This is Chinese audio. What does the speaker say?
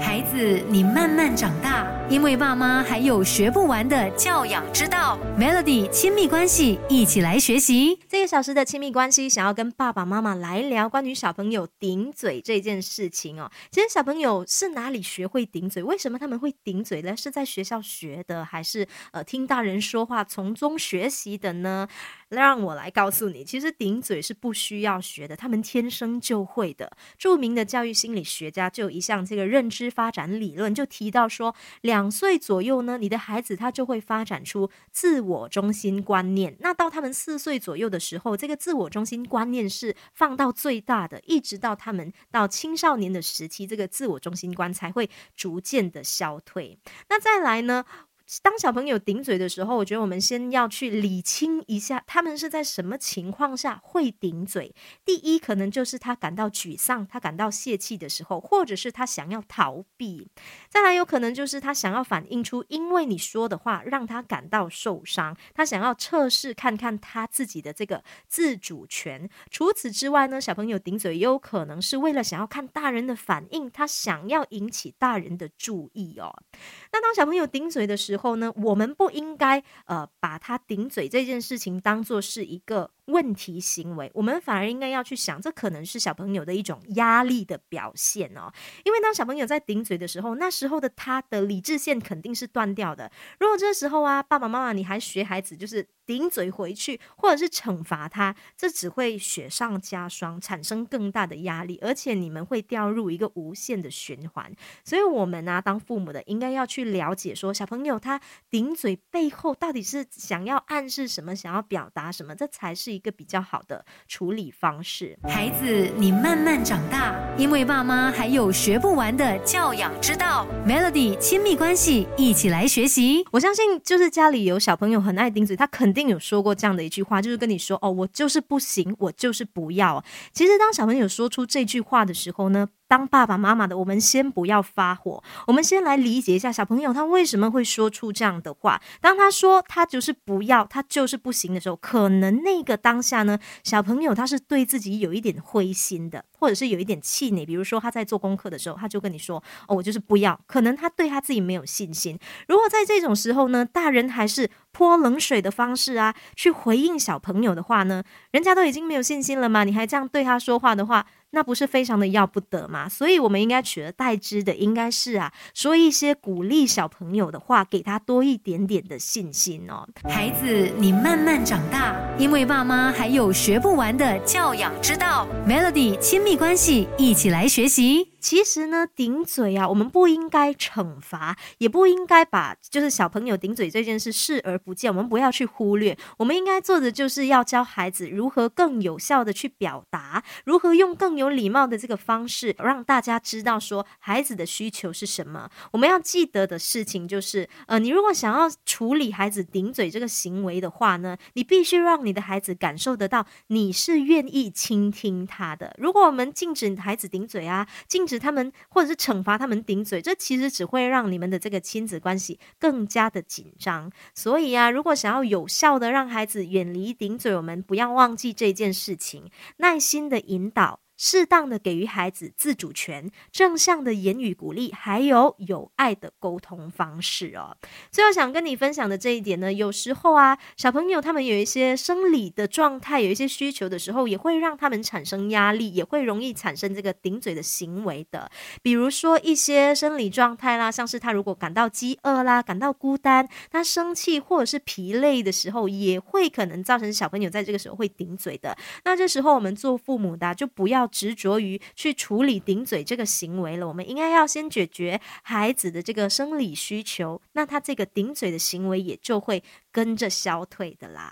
孩子，你慢慢长大，因为爸妈还有学不完的教养之道。Melody 亲密关系，一起来学习。这个小时的亲密关系，想要跟爸爸妈妈来聊关于小朋友顶嘴这件事情哦。其实小朋友是哪里学会顶嘴？为什么他们会顶嘴呢？是在学校学的，还是呃听大人说话从中学习的呢？让我来告诉你，其实顶嘴是不需要学的，他们天生就会的。著名的教育心理学家就有一项这个认知发展理论，就提到说，两岁左右呢，你的孩子他就会发展出自我中心观念。那到他们四岁左右的时候，这个自我中心观念是放到最大的，一直到他们到青少年的时期，这个自我中心观才会逐渐的消退。那再来呢？当小朋友顶嘴的时候，我觉得我们先要去理清一下，他们是在什么情况下会顶嘴。第一，可能就是他感到沮丧，他感到泄气的时候，或者是他想要逃避。再来，有可能就是他想要反映出，因为你说的话让他感到受伤，他想要测试看看他自己的这个自主权。除此之外呢，小朋友顶嘴也有可能是为了想要看大人的反应，他想要引起大人的注意哦。那当小朋友顶嘴的时候呢，我们不应该呃把他顶嘴这件事情当做是一个。问题行为，我们反而应该要去想，这可能是小朋友的一种压力的表现哦。因为当小朋友在顶嘴的时候，那时候的他的理智线肯定是断掉的。如果这时候啊，爸爸妈妈你还学孩子就是顶嘴回去，或者是惩罚他，这只会雪上加霜，产生更大的压力，而且你们会掉入一个无限的循环。所以，我们呢，当父母的应该要去了解，说小朋友他顶嘴背后到底是想要暗示什么，想要表达什么，这才是。一个比较好的处理方式。孩子，你慢慢长大，因为爸妈还有学不完的教养之道。Melody 亲密关系，一起来学习。我相信，就是家里有小朋友很爱顶嘴，他肯定有说过这样的一句话，就是跟你说：“哦，我就是不行，我就是不要。”其实，当小朋友说出这句话的时候呢？当爸爸妈妈的，我们先不要发火，我们先来理解一下小朋友他为什么会说出这样的话。当他说他就是不要，他就是不行的时候，可能那个当下呢，小朋友他是对自己有一点灰心的，或者是有一点气馁。比如说他在做功课的时候，他就跟你说：“哦，我就是不要。”可能他对他自己没有信心。如果在这种时候呢，大人还是泼冷水的方式啊，去回应小朋友的话呢，人家都已经没有信心了嘛，你还这样对他说话的话。那不是非常的要不得吗？所以我们应该取而代之的，应该是啊，说一些鼓励小朋友的话，给他多一点点的信心哦。孩子，你慢慢长大，因为爸妈还有学不完的教养之道。Melody 亲密关系，一起来学习。其实呢，顶嘴啊，我们不应该惩罚，也不应该把就是小朋友顶嘴这件事视而不见。我们不要去忽略，我们应该做的就是要教孩子如何更有效的去表达，如何用更有礼貌的这个方式，让大家知道说孩子的需求是什么。我们要记得的事情就是，呃，你如果想要处理孩子顶嘴这个行为的话呢，你必须让你的孩子感受得到你是愿意倾听他的。如果我们禁止孩子顶嘴啊，禁止他们，或者是惩罚他们顶嘴，这其实只会让你们的这个亲子关系更加的紧张。所以啊，如果想要有效的让孩子远离顶嘴，我们不要忘记这件事情，耐心的引导。适当的给予孩子自主权，正向的言语鼓励，还有有爱的沟通方式哦。最后想跟你分享的这一点呢，有时候啊，小朋友他们有一些生理的状态，有一些需求的时候，也会让他们产生压力，也会容易产生这个顶嘴的行为的。比如说一些生理状态啦，像是他如果感到饥饿啦，感到孤单，他生气或者是疲累的时候，也会可能造成小朋友在这个时候会顶嘴的。那这时候我们做父母的就不要。执着于去处理顶嘴这个行为了，我们应该要先解决孩子的这个生理需求，那他这个顶嘴的行为也就会跟着消退的啦。